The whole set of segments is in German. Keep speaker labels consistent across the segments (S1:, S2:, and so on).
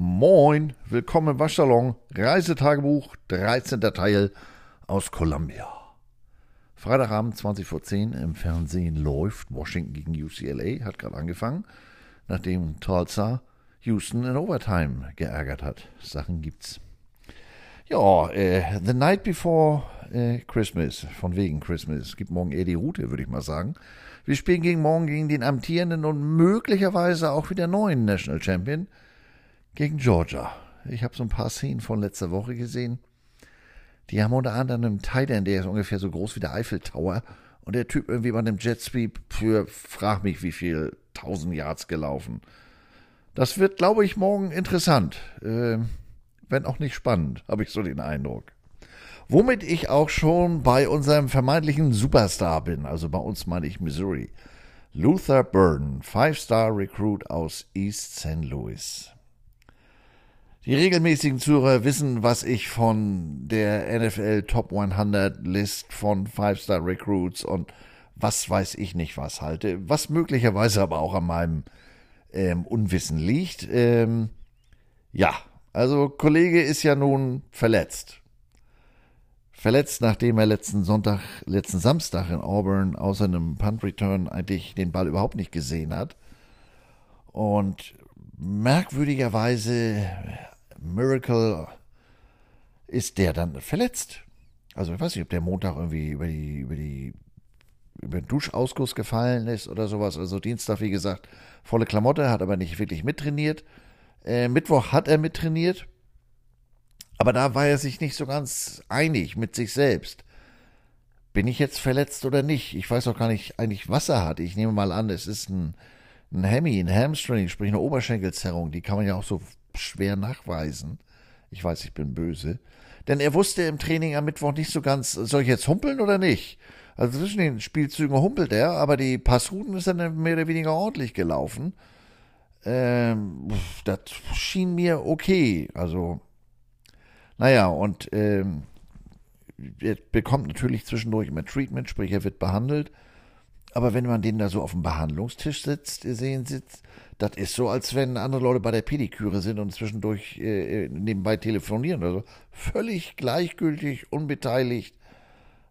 S1: Moin, willkommen im Waschsalon, Reisetagebuch, 13. Teil aus Columbia. Freitagabend 20 vor 10 im Fernsehen läuft Washington gegen UCLA, hat gerade angefangen, nachdem Tulsa Houston in Overtime geärgert hat. Sachen gibt's. Ja, äh, The Night Before äh, Christmas, von wegen Christmas. Gibt morgen eher die Route, würde ich mal sagen. Wir spielen gegen morgen gegen den amtierenden und möglicherweise auch wieder neuen National Champion gegen Georgia. Ich habe so ein paar Szenen von letzter Woche gesehen. Die haben unter anderem einen Tight End, der ist ungefähr so groß wie der Eiffel Tower. Und der Typ irgendwie bei einem Jet Sweep für, frag mich, wie viel, 1000 Yards gelaufen. Das wird, glaube ich, morgen interessant. Äh, wenn auch nicht spannend, habe ich so den Eindruck. Womit ich auch schon bei unserem vermeintlichen Superstar bin, also bei uns meine ich Missouri. Luther Burden, Five-Star Recruit aus East St. Louis. Die regelmäßigen Zuhörer wissen, was ich von der NFL Top 100 List von Five-Star Recruits und was weiß ich nicht was halte, was möglicherweise aber auch an meinem ähm, Unwissen liegt. Ähm, ja, also Kollege ist ja nun verletzt verletzt, nachdem er letzten Sonntag, letzten Samstag in Auburn außer einem Punt Return eigentlich den Ball überhaupt nicht gesehen hat. Und merkwürdigerweise, Miracle, ist der dann verletzt. Also ich weiß nicht, ob der Montag irgendwie über die, über die, über den Duschausguss gefallen ist oder sowas. Also Dienstag, wie gesagt, volle Klamotte, hat aber nicht wirklich mittrainiert. Äh, Mittwoch hat er mittrainiert aber da war er sich nicht so ganz einig mit sich selbst. Bin ich jetzt verletzt oder nicht? Ich weiß auch gar nicht eigentlich, was er hat. Ich nehme mal an, es ist ein, ein Hemi, ein Hamstring, sprich eine Oberschenkelzerrung. Die kann man ja auch so schwer nachweisen. Ich weiß, ich bin böse. Denn er wusste im Training am Mittwoch nicht so ganz, soll ich jetzt humpeln oder nicht? Also zwischen den Spielzügen humpelt er, aber die Passrouten ist dann mehr oder weniger ordentlich gelaufen. Ähm, das schien mir okay. Also naja, und ähm, er bekommt natürlich zwischendurch immer Treatment, sprich er wird behandelt. Aber wenn man den da so auf dem Behandlungstisch sitzt, sehen sitzt, das ist so, als wenn andere Leute bei der Pediküre sind und zwischendurch äh, äh nebenbei telefonieren oder so. Völlig gleichgültig, unbeteiligt.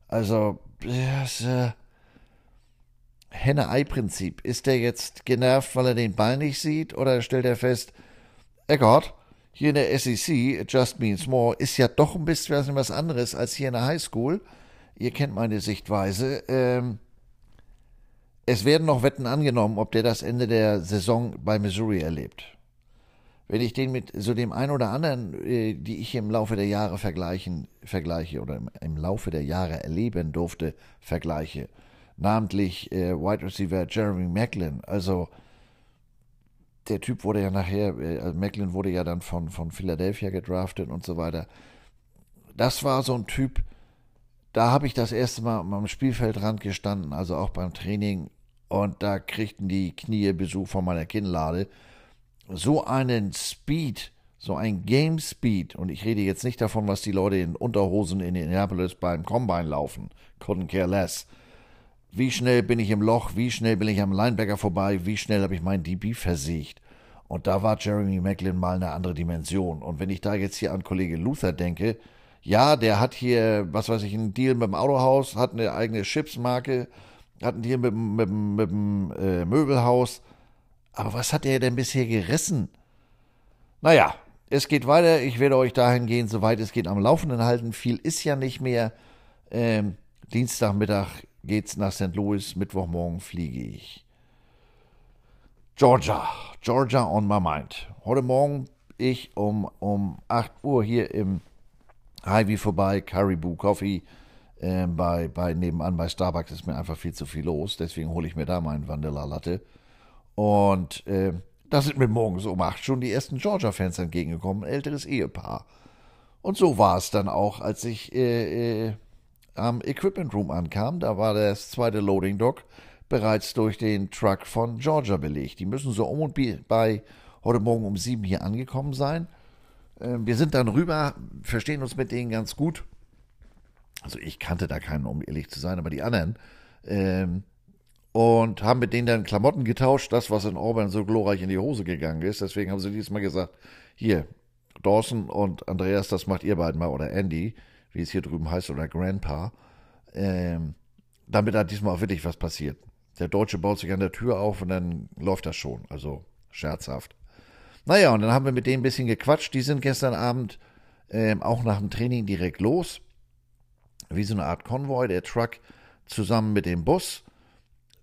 S1: Also, das äh, Henne-Ei-Prinzip. Ist der jetzt genervt, weil er den Ball nicht sieht, oder stellt er fest, Eckart, hier in der SEC, Just Means More, ist ja doch ein bisschen was anderes als hier in der Highschool. Ihr kennt meine Sichtweise. Ähm, es werden noch Wetten angenommen, ob der das Ende der Saison bei Missouri erlebt. Wenn ich den mit so dem einen oder anderen, äh, die ich im Laufe der Jahre vergleichen, vergleiche oder im, Laufe der Jahre erleben durfte, vergleiche, namentlich äh, Wide Receiver Jeremy Macklin, also der Typ wurde ja nachher, äh, also Macklin wurde ja dann von, von Philadelphia gedraftet und so weiter. Das war so ein Typ, da habe ich das erste Mal am Spielfeldrand gestanden, also auch beim Training, und da kriegten die Knie Besuch von meiner Kinnlade. So einen Speed, so ein Game Speed, und ich rede jetzt nicht davon, was die Leute in Unterhosen in Indianapolis beim Combine laufen, couldn't care less. Wie schnell bin ich im Loch? Wie schnell bin ich am Linebacker vorbei? Wie schnell habe ich meinen DB versiegt? Und da war Jeremy Macklin mal eine andere Dimension. Und wenn ich da jetzt hier an Kollege Luther denke, ja, der hat hier, was weiß ich, einen Deal mit dem Autohaus, hat eine eigene Chipsmarke, hat einen Deal mit, mit, mit dem äh, Möbelhaus. Aber was hat er denn bisher gerissen? Naja, es geht weiter. Ich werde euch dahingehend, soweit es geht, am Laufenden halten. Viel ist ja nicht mehr. Ähm, Dienstagmittag geht's nach St. Louis, Mittwochmorgen fliege ich. Georgia, Georgia on my mind. Heute Morgen ich um, um 8 Uhr hier im Highway vorbei, Caribou Coffee, äh, bei, bei nebenan bei Starbucks ist mir einfach viel zu viel los, deswegen hole ich mir da meinen Vanilla Latte. Und äh, da sind mir morgens um 8 schon die ersten Georgia-Fans entgegengekommen, ein älteres Ehepaar. Und so war es dann auch, als ich äh, äh am Equipment Room ankam. Da war das zweite Loading Dock bereits durch den Truck von Georgia belegt. Die müssen so um und bei heute Morgen um sieben hier angekommen sein. Ähm, wir sind dann rüber, verstehen uns mit denen ganz gut. Also ich kannte da keinen, um ehrlich zu sein, aber die anderen. Ähm, und haben mit denen dann Klamotten getauscht, das, was in Auburn so glorreich in die Hose gegangen ist. Deswegen haben sie diesmal gesagt, hier, Dawson und Andreas, das macht ihr beiden mal, oder Andy, wie es hier drüben heißt, oder Grandpa, ähm, damit da diesmal auch wirklich was passiert. Der Deutsche baut sich an der Tür auf und dann läuft das schon, also scherzhaft. Naja, und dann haben wir mit denen ein bisschen gequatscht. Die sind gestern Abend ähm, auch nach dem Training direkt los. Wie so eine Art Konvoi, der Truck zusammen mit dem Bus.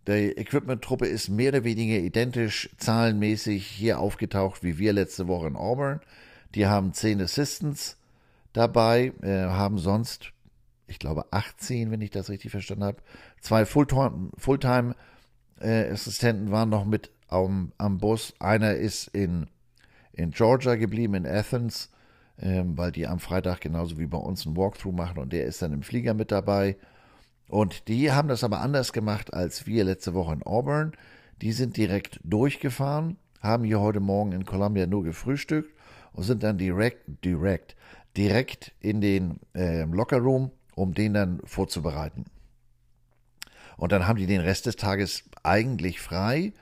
S1: Die Equipment-Truppe ist mehr oder weniger identisch zahlenmäßig hier aufgetaucht wie wir letzte Woche in Auburn. Die haben zehn Assistants dabei, äh, haben sonst, ich glaube, 18, wenn ich das richtig verstanden habe. Zwei Fulltime-Assistenten äh, waren noch mit am, am Bus. Einer ist in, in Georgia geblieben, in Athens, ähm, weil die am Freitag genauso wie bei uns ein Walkthrough machen und der ist dann im Flieger mit dabei. Und die haben das aber anders gemacht als wir letzte Woche in Auburn. Die sind direkt durchgefahren, haben hier heute Morgen in Columbia nur gefrühstückt und sind dann direkt, direkt, direkt in den äh, Lockerroom, um den dann vorzubereiten. Und dann haben die den Rest des Tages eigentlich frei,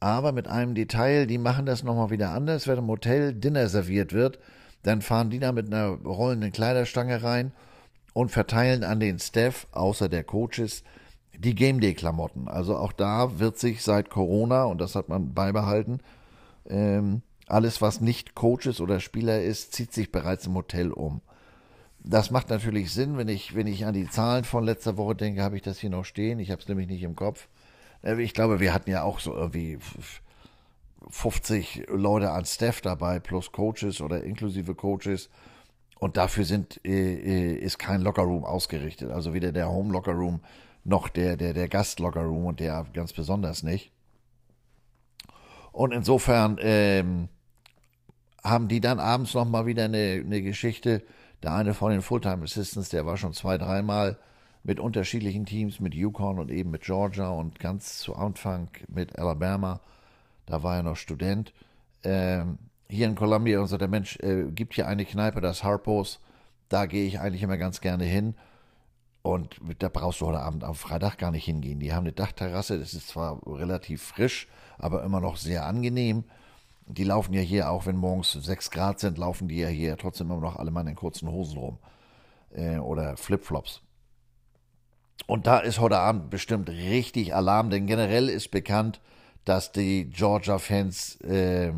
S1: aber mit einem Detail, die machen das nochmal wieder anders, wenn im Hotel Dinner serviert wird, dann fahren die da mit einer rollenden Kleiderstange rein und verteilen an den Staff, außer der Coaches, die Game Day Klamotten. Also auch da wird sich seit Corona, und das hat man beibehalten, ähm, alles, was nicht Coaches oder Spieler ist, zieht sich bereits im Hotel um. Das macht natürlich Sinn, wenn ich, wenn ich an die Zahlen von letzter Woche denke, habe ich das hier noch stehen. Ich habe es nämlich nicht im Kopf. Äh, ich glaube, wir hatten ja auch so irgendwie 50 Leute an Staff dabei, plus Coaches oder inklusive Coaches. Und dafür sind, äh, äh, ist kein Lockerroom ausgerichtet. Also weder der Home Lockerroom noch der, der, der Gast Lockerroom und der ganz besonders nicht. Und insofern ähm, haben die dann abends nochmal wieder eine, eine Geschichte. Der eine von den Fulltime Assistants, der war schon zwei, dreimal mit unterschiedlichen Teams, mit Yukon und eben mit Georgia und ganz zu Anfang mit Alabama. Da war er noch Student. Ähm, hier in Columbia und so, der Mensch, äh, gibt hier eine Kneipe, das Harpos. Da gehe ich eigentlich immer ganz gerne hin. Und da brauchst du heute Abend am Freitag gar nicht hingehen. Die haben eine Dachterrasse, das ist zwar relativ frisch, aber immer noch sehr angenehm. Die laufen ja hier, auch wenn morgens 6 Grad sind, laufen die ja hier trotzdem immer noch alle mal in kurzen Hosen rum. Äh, oder Flipflops. Und da ist heute Abend bestimmt richtig Alarm, denn generell ist bekannt, dass die Georgia-Fans äh,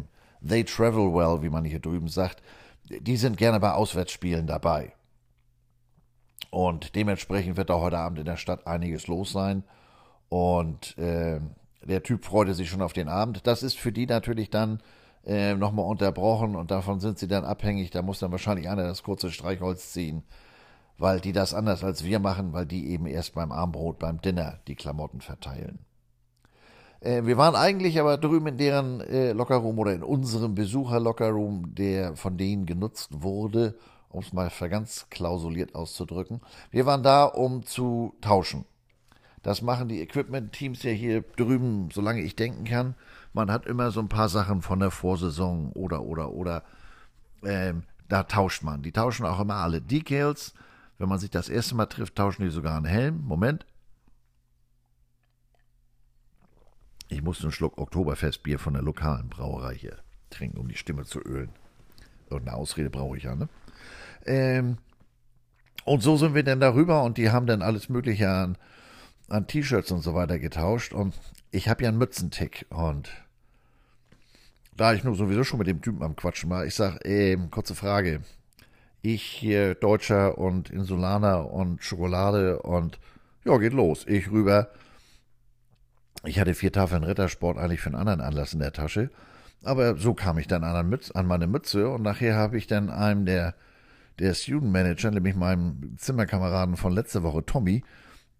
S1: they travel well, wie man hier drüben sagt, die sind gerne bei Auswärtsspielen dabei. Und dementsprechend wird da heute Abend in der Stadt einiges los sein. Und äh, der Typ freute sich schon auf den Abend. Das ist für die natürlich dann äh, nochmal unterbrochen und davon sind sie dann abhängig. Da muss dann wahrscheinlich einer das kurze Streichholz ziehen, weil die das anders als wir machen, weil die eben erst beim Armbrot, beim Dinner die Klamotten verteilen. Äh, wir waren eigentlich aber drüben in deren äh, Lockerroom oder in unserem Besucher-Lockerroom, der von denen genutzt wurde, um es mal ganz klausuliert auszudrücken. Wir waren da, um zu tauschen. Das machen die Equipment-Teams ja hier drüben, solange ich denken kann. Man hat immer so ein paar Sachen von der Vorsaison oder, oder, oder. Ähm, da tauscht man. Die tauschen auch immer alle Decals. Wenn man sich das erste Mal trifft, tauschen die sogar einen Helm. Moment. Ich musste einen Schluck Oktoberfestbier von der lokalen Brauerei hier trinken, um die Stimme zu ölen. Irgendeine Ausrede brauche ich ja, ne? Ähm, und so sind wir dann darüber und die haben dann alles Mögliche an, an T-Shirts und so weiter getauscht. Und ich habe ja einen Mützentick und da ich nur sowieso schon mit dem Typen am Quatschen war, ich sag, ähm, kurze Frage. Ich hier Deutscher und Insulaner und Schokolade und ja, geht los. Ich rüber ich hatte vier Tafeln Rittersport eigentlich für einen anderen Anlass in der Tasche. Aber so kam ich dann an, Mütze, an meine Mütze und nachher habe ich dann einem der, der Student Manager, nämlich meinem Zimmerkameraden von letzter Woche, Tommy,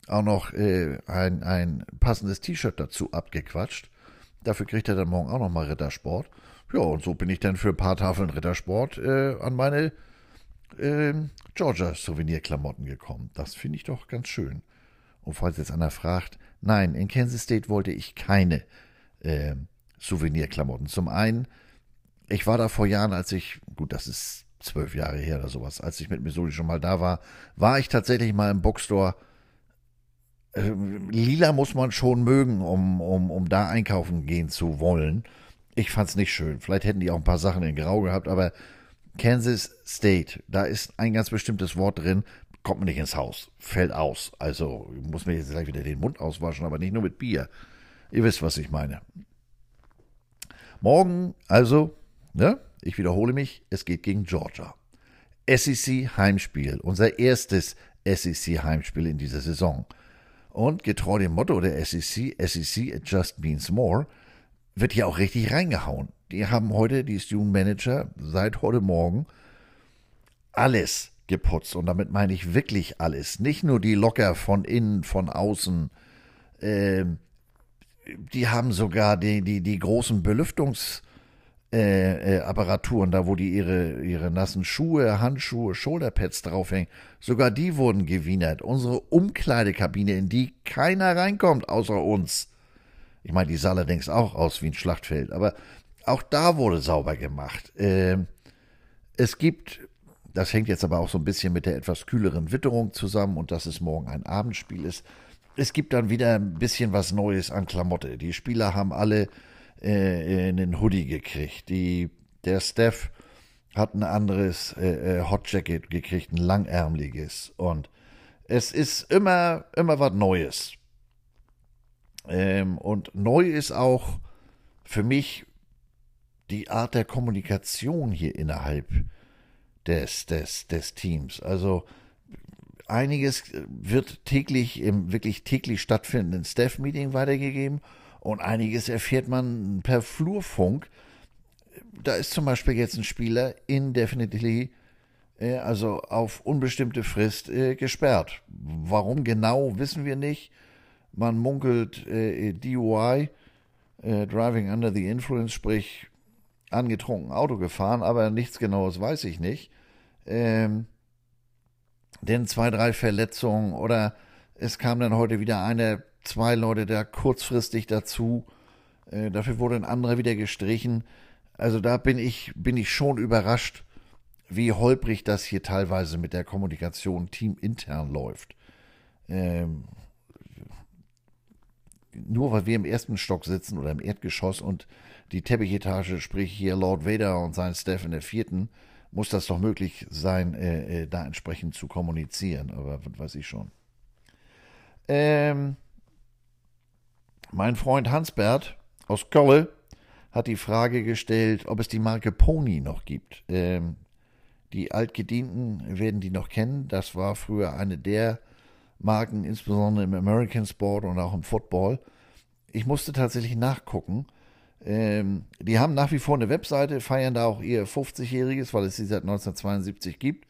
S1: auch noch äh, ein, ein passendes T-Shirt dazu abgequatscht. Dafür kriegt er dann morgen auch nochmal Rittersport. Ja, und so bin ich dann für ein paar Tafeln Rittersport äh, an meine äh, Georgia Souvenirklamotten gekommen. Das finde ich doch ganz schön. Und falls jetzt einer fragt, Nein, in Kansas State wollte ich keine äh, Souvenirklamotten. Zum einen, ich war da vor Jahren, als ich, gut, das ist zwölf Jahre her oder sowas, als ich mit Missouri schon mal da war, war ich tatsächlich mal im Bookstore äh, lila muss man schon mögen, um, um, um da einkaufen gehen zu wollen. Ich fand's nicht schön. Vielleicht hätten die auch ein paar Sachen in Grau gehabt, aber Kansas State, da ist ein ganz bestimmtes Wort drin, kommt man nicht ins Haus, fällt aus. Also muss mir jetzt gleich wieder den Mund auswaschen, aber nicht nur mit Bier. Ihr wisst, was ich meine. Morgen, also, ne, ich wiederhole mich, es geht gegen Georgia. SEC Heimspiel, unser erstes SEC Heimspiel in dieser Saison. Und getreu dem Motto der SEC, SEC it just means more, wird hier auch richtig reingehauen. Die haben heute, die Student Manager, seit heute Morgen alles geputzt. Und damit meine ich wirklich alles. Nicht nur die Locker von innen, von außen. Äh, die haben sogar die, die, die großen Belüftungsapparaturen, äh, äh, da wo die ihre, ihre nassen Schuhe, Handschuhe, Shoulderpads draufhängen, sogar die wurden gewienert. Unsere Umkleidekabine, in die keiner reinkommt außer uns. Ich meine, die sah allerdings auch aus wie ein Schlachtfeld, aber auch da wurde sauber gemacht. Äh, es gibt das hängt jetzt aber auch so ein bisschen mit der etwas kühleren Witterung zusammen und dass es morgen ein Abendspiel ist. Es gibt dann wieder ein bisschen was Neues an Klamotte. Die Spieler haben alle äh, einen Hoodie gekriegt. Die, der Steph hat ein anderes äh, äh Hot Jacket gekriegt, ein langärmliches. Und es ist immer, immer was Neues. Ähm, und neu ist auch für mich die Art der Kommunikation hier innerhalb des, des, des Teams. Also einiges wird täglich im wirklich täglich stattfindenden Staff-Meeting weitergegeben und einiges erfährt man per Flurfunk. Da ist zum Beispiel jetzt ein Spieler indefinitely, äh, also auf unbestimmte Frist äh, gesperrt. Warum genau, wissen wir nicht. Man munkelt äh, DUI, Driving Under the Influence, sprich angetrunken Auto gefahren, aber nichts Genaues weiß ich nicht. Ähm, denn zwei, drei Verletzungen oder es kam dann heute wieder eine, zwei Leute da kurzfristig dazu. Äh, dafür wurde ein anderer wieder gestrichen. Also da bin ich, bin ich schon überrascht, wie holprig das hier teilweise mit der Kommunikation teamintern läuft. Ähm, nur weil wir im ersten Stock sitzen oder im Erdgeschoss und die Teppichetage, sprich hier Lord Vader und sein Staff in der vierten, muss das doch möglich sein, äh, äh, da entsprechend zu kommunizieren. Aber was weiß ich schon. Ähm, mein Freund Hansbert aus Kölle hat die Frage gestellt, ob es die Marke Pony noch gibt. Ähm, die Altgedienten werden die noch kennen. Das war früher eine der Marken, insbesondere im American Sport und auch im Football. Ich musste tatsächlich nachgucken. Ähm, die haben nach wie vor eine Webseite, feiern da auch ihr 50-jähriges, weil es sie seit 1972 gibt.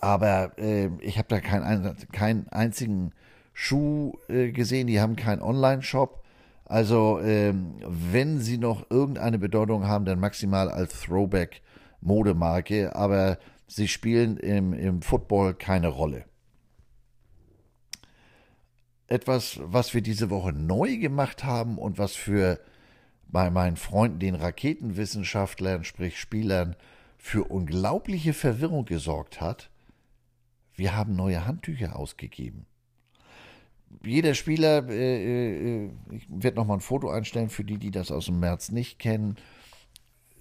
S1: Aber äh, ich habe da keinen kein einzigen Schuh äh, gesehen. Die haben keinen Online-Shop. Also, ähm, wenn sie noch irgendeine Bedeutung haben, dann maximal als Throwback-Modemarke. Aber sie spielen im, im Football keine Rolle. Etwas, was wir diese Woche neu gemacht haben und was für bei meinen Freunden, den Raketenwissenschaftlern, sprich Spielern, für unglaubliche Verwirrung gesorgt hat, wir haben neue Handtücher ausgegeben. Jeder Spieler, äh, äh, ich werde nochmal ein Foto einstellen für die, die das aus dem März nicht kennen.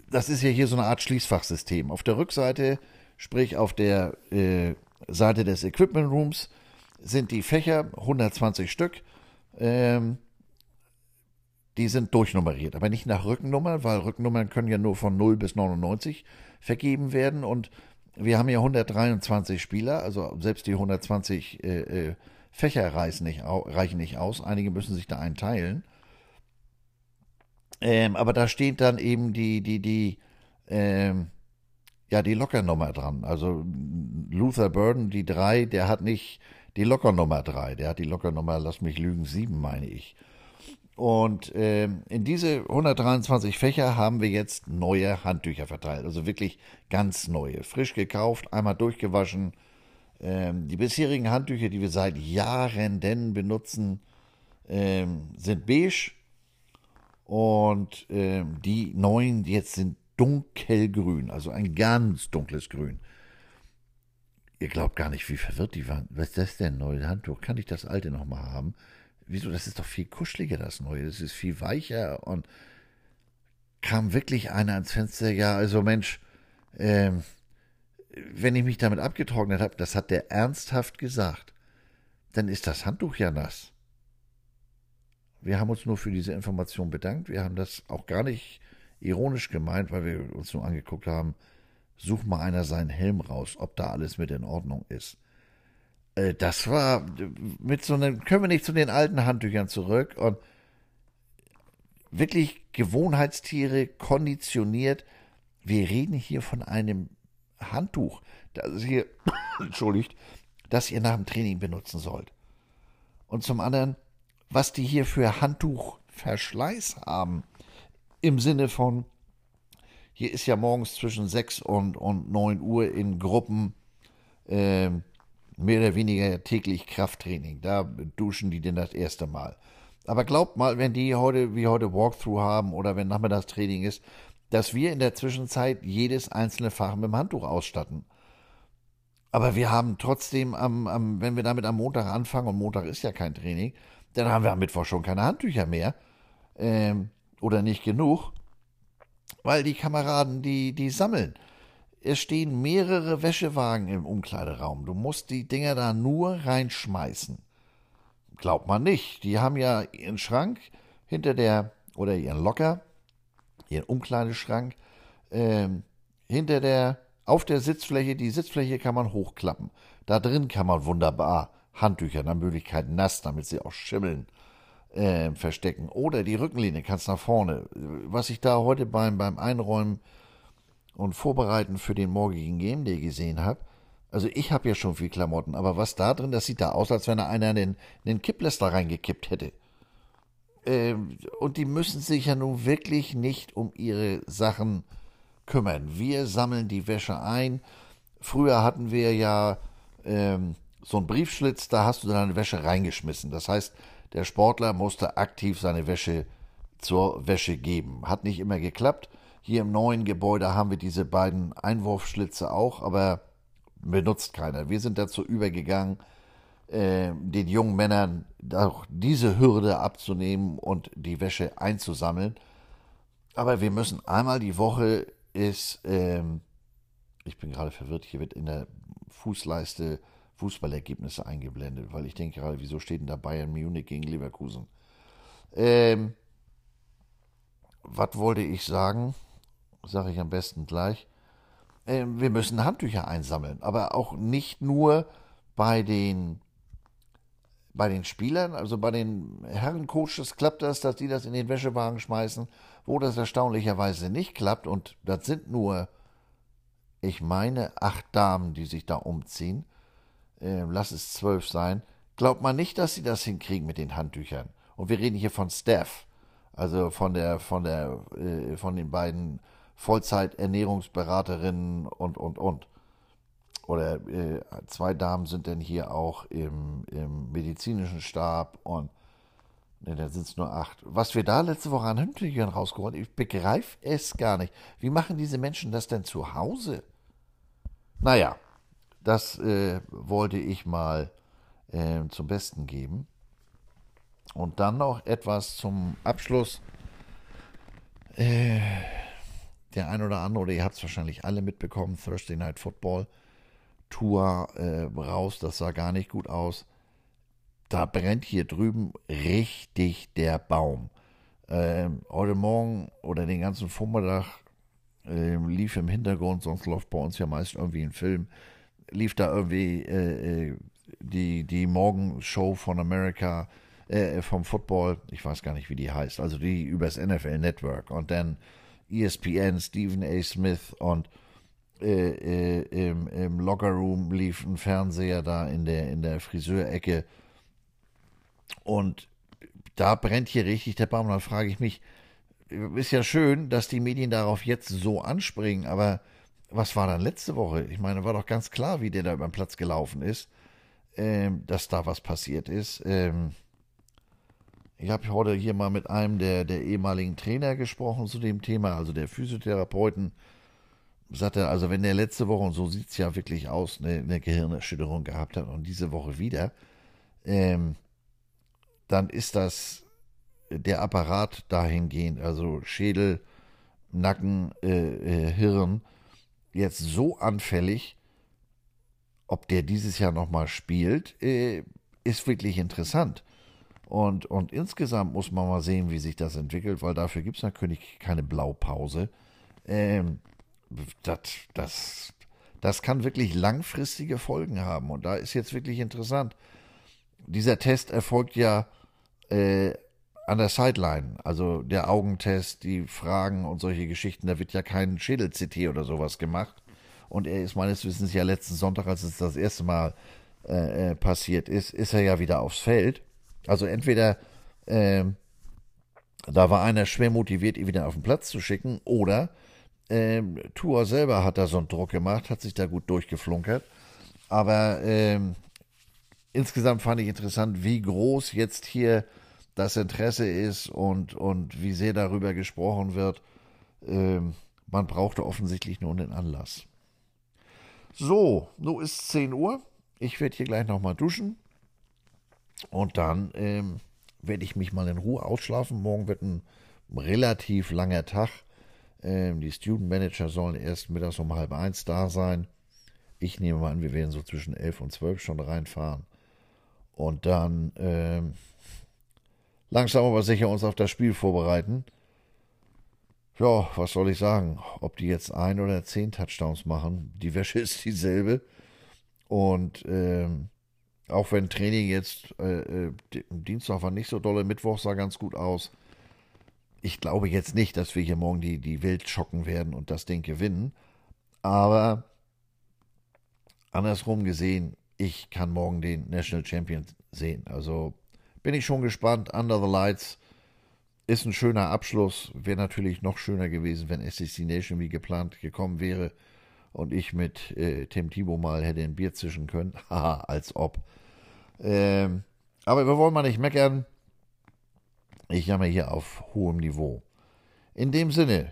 S1: Das ist ja hier so eine Art Schließfachsystem. Auf der Rückseite, sprich auf der äh, Seite des Equipment Rooms, sind die Fächer, 120 Stück. Ähm, die sind durchnummeriert, aber nicht nach Rückennummer, weil Rückennummern können ja nur von 0 bis 99 vergeben werden und wir haben ja 123 Spieler, also selbst die 120 äh, äh, Fächer reichen nicht, reichen nicht aus, einige müssen sich da einteilen. Ähm, aber da steht dann eben die, die, die, ähm, ja, die Lockernummer dran. Also Luther Burden, die 3, der hat nicht die Lockernummer 3, der hat die Lockernummer, lass mich lügen, 7, meine ich. Und äh, in diese 123 Fächer haben wir jetzt neue Handtücher verteilt. Also wirklich ganz neue. Frisch gekauft, einmal durchgewaschen. Ähm, die bisherigen Handtücher, die wir seit Jahren denn benutzen, ähm, sind beige. Und ähm, die neuen jetzt sind dunkelgrün, also ein ganz dunkles Grün. Ihr glaubt gar nicht, wie verwirrt die waren. Was ist das denn, neue Handtuch? Kann ich das alte nochmal haben? Wieso? Das ist doch viel kuscheliger, das neue. Das ist viel weicher und kam wirklich einer ans Fenster. Ja, also Mensch, ähm, wenn ich mich damit abgetrocknet habe, das hat der ernsthaft gesagt, dann ist das Handtuch ja nass. Wir haben uns nur für diese Information bedankt. Wir haben das auch gar nicht ironisch gemeint, weil wir uns nur angeguckt haben, such mal einer seinen Helm raus, ob da alles mit in Ordnung ist. Äh, das war mit so einem, können wir nicht zu den alten Handtüchern zurück und wirklich Gewohnheitstiere konditioniert. Wir reden hier von einem Handtuch, das ihr, entschuldigt, das ihr nach dem Training benutzen sollt. Und zum anderen, was die hier für Handtuchverschleiß haben, im Sinne von, hier ist ja morgens zwischen 6 und, und 9 Uhr in Gruppen äh, mehr oder weniger täglich Krafttraining. Da duschen die denn das erste Mal. Aber glaubt mal, wenn die heute, wie heute Walkthrough haben oder wenn Nachmittagstraining ist, dass wir in der Zwischenzeit jedes einzelne Fach mit dem Handtuch ausstatten. Aber wir haben trotzdem, am, am, wenn wir damit am Montag anfangen, und Montag ist ja kein Training, dann haben wir am Mittwoch schon keine Handtücher mehr. Ähm, oder nicht genug. Weil die Kameraden, die, die sammeln. Es stehen mehrere Wäschewagen im Umkleideraum. Du musst die Dinger da nur reinschmeißen. Glaubt man nicht. Die haben ja ihren Schrank hinter der, oder ihren Locker, ihren Umkleideschrank, ähm, hinter der, auf der Sitzfläche, die Sitzfläche kann man hochklappen. Da drin kann man wunderbar Handtücher nach Möglichkeit nass, damit sie auch schimmeln, äh, verstecken. Oder die Rückenlehne kannst nach vorne. Was ich da heute beim, beim Einräumen und Vorbereiten für den morgigen Game Day gesehen habe, also ich habe ja schon viel Klamotten, aber was da drin, das sieht da aus, als wenn da einer einen, einen Kippläster reingekippt hätte. Ähm, und die müssen sich ja nun wirklich nicht um ihre Sachen kümmern. Wir sammeln die Wäsche ein. Früher hatten wir ja ähm, so einen Briefschlitz, da hast du deine Wäsche reingeschmissen. Das heißt, der Sportler musste aktiv seine Wäsche zur Wäsche geben. Hat nicht immer geklappt. Hier im neuen Gebäude haben wir diese beiden Einwurfschlitze auch, aber benutzt keiner. Wir sind dazu übergegangen, äh, den jungen Männern auch diese Hürde abzunehmen und die Wäsche einzusammeln. Aber wir müssen einmal die Woche ist, ähm, ich bin gerade verwirrt, hier wird in der Fußleiste Fußballergebnisse eingeblendet, weil ich denke gerade, wieso steht denn da Bayern Munich gegen Leverkusen? Ähm, was wollte ich sagen? Sage ich am besten gleich. Ähm, wir müssen Handtücher einsammeln, aber auch nicht nur bei den bei den Spielern, also bei den Herrencoaches klappt das, dass die das in den Wäschewagen schmeißen, wo das erstaunlicherweise nicht klappt und das sind nur, ich meine, acht Damen, die sich da umziehen, äh, lass es zwölf sein, glaubt man nicht, dass sie das hinkriegen mit den Handtüchern. Und wir reden hier von Steph, also von der, von der, äh, von den beiden Vollzeit-Ernährungsberaterinnen und, und, und. Oder äh, zwei Damen sind denn hier auch im, im medizinischen Stab und ne, da sind es nur acht. Was wir da letzte Woche an Handtüchern rausgeholt ich begreife es gar nicht. Wie machen diese Menschen das denn zu Hause? Naja, das äh, wollte ich mal äh, zum Besten geben. Und dann noch etwas zum Abschluss. Äh, der ein oder andere, oder ihr habt es wahrscheinlich alle mitbekommen, Thursday Night Football Tour äh, raus, das sah gar nicht gut aus. Da brennt hier drüben richtig der Baum. Ähm, heute Morgen oder den ganzen Vormittag äh, lief im Hintergrund, sonst läuft bei uns ja meist irgendwie ein Film, lief da irgendwie äh, äh, die, die Morgenshow von America, äh, vom Football, ich weiß gar nicht, wie die heißt, also die übers NFL Network und dann ESPN, Stephen A. Smith und äh, äh, im, im Lockerroom lief ein Fernseher da in der, in der Friseurecke und da brennt hier richtig der Baum. Dann frage ich mich, ist ja schön, dass die Medien darauf jetzt so anspringen, aber was war dann letzte Woche? Ich meine, war doch ganz klar, wie der da über den Platz gelaufen ist, ähm, dass da was passiert ist. Ähm, ich habe heute hier mal mit einem der, der ehemaligen Trainer gesprochen zu dem Thema, also der Physiotherapeuten. sagt er, also wenn der letzte Woche, und so sieht es ja wirklich aus, eine, eine, Gehirnerschütterung gehabt hat und diese Woche wieder, ähm, dann ist das der Apparat dahingehend, also Schädel, Nacken, äh, äh, Hirn, jetzt so anfällig, ob der dieses Jahr nochmal spielt, äh, ist wirklich interessant. Und, und insgesamt muss man mal sehen, wie sich das entwickelt, weil dafür gibt es natürlich keine Blaupause. Ähm, das, das, das kann wirklich langfristige Folgen haben. Und da ist jetzt wirklich interessant. Dieser Test erfolgt ja äh, an der Sideline, also der Augentest, die Fragen und solche Geschichten. Da wird ja kein Schädel-CT oder sowas gemacht. Und er ist meines Wissens ja letzten Sonntag, als es das erste Mal äh, äh passiert ist, ist er ja wieder aufs Feld. Also entweder äh, da war einer schwer motiviert, ihn wieder auf den Platz zu schicken, oder ähm, Tour selber hat da so einen Druck gemacht, hat sich da gut durchgeflunkert. Aber ähm, insgesamt fand ich interessant, wie groß jetzt hier das Interesse ist und, und wie sehr darüber gesprochen wird. Ähm, man brauchte offensichtlich nur einen Anlass. So, nun ist 10 Uhr. Ich werde hier gleich nochmal duschen. Und dann ähm, werde ich mich mal in Ruhe ausschlafen. Morgen wird ein relativ langer Tag. Ähm, die Student Manager sollen erst mittags um halb eins da sein. Ich nehme mal an, wir werden so zwischen elf und zwölf schon reinfahren. Und dann ähm, langsam aber sicher uns auf das Spiel vorbereiten. Ja, was soll ich sagen? Ob die jetzt ein oder zehn Touchdowns machen, die Wäsche ist dieselbe. Und ähm, auch wenn Training jetzt äh, äh Dienstag war nicht so dolle, Mittwoch sah ganz gut aus. Ich glaube jetzt nicht, dass wir hier morgen die, die Welt schocken werden und das Ding gewinnen. Aber andersrum gesehen, ich kann morgen den National Champion sehen. Also bin ich schon gespannt. Under the Lights ist ein schöner Abschluss. Wäre natürlich noch schöner gewesen, wenn SEC Nation wie geplant gekommen wäre und ich mit äh, Tim Thibault mal hätte ein Bier zischen können. Haha, als ob. Ähm, aber wir wollen mal nicht meckern. Ich jammer hier auf hohem Niveau. In dem Sinne,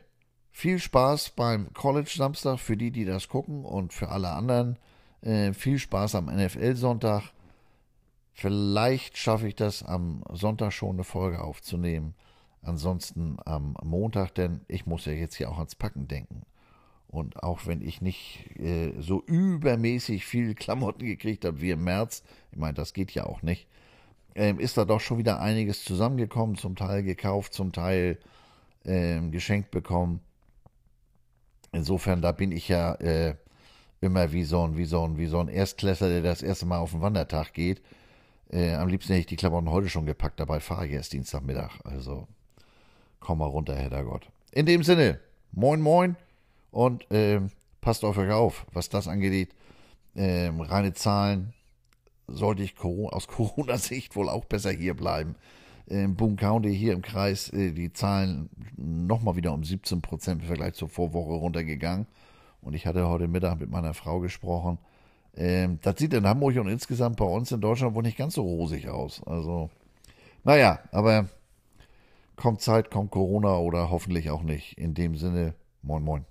S1: viel Spaß beim College Samstag für die, die das gucken und für alle anderen. Äh, viel Spaß am NFL-Sonntag. Vielleicht schaffe ich das am Sonntag schon eine Folge aufzunehmen. Ansonsten am Montag, denn ich muss ja jetzt hier auch ans Packen denken. Und auch wenn ich nicht äh, so übermäßig viel Klamotten gekriegt habe wie im März, ich meine, das geht ja auch nicht, ähm, ist da doch schon wieder einiges zusammengekommen, zum Teil gekauft, zum Teil ähm, geschenkt bekommen. Insofern, da bin ich ja äh, immer wie so, ein, wie, so ein, wie so ein Erstklässler, der das erste Mal auf den Wandertag geht. Äh, am liebsten hätte ich die Klamotten heute schon gepackt, dabei fahre ich erst Dienstagmittag. Also komm mal runter, Herr Gott. In dem Sinne, moin moin. Und äh, passt auf euch auf, was das angeht. Äh, reine Zahlen sollte ich aus Corona-Sicht wohl auch besser hier bleiben. In Boone County hier im Kreis äh, die Zahlen nochmal wieder um 17 Prozent im Vergleich zur Vorwoche runtergegangen. Und ich hatte heute Mittag mit meiner Frau gesprochen. Ähm, das sieht in Hamburg und insgesamt bei uns in Deutschland wohl nicht ganz so rosig aus. Also, naja, aber kommt Zeit, kommt Corona oder hoffentlich auch nicht. In dem Sinne, moin moin.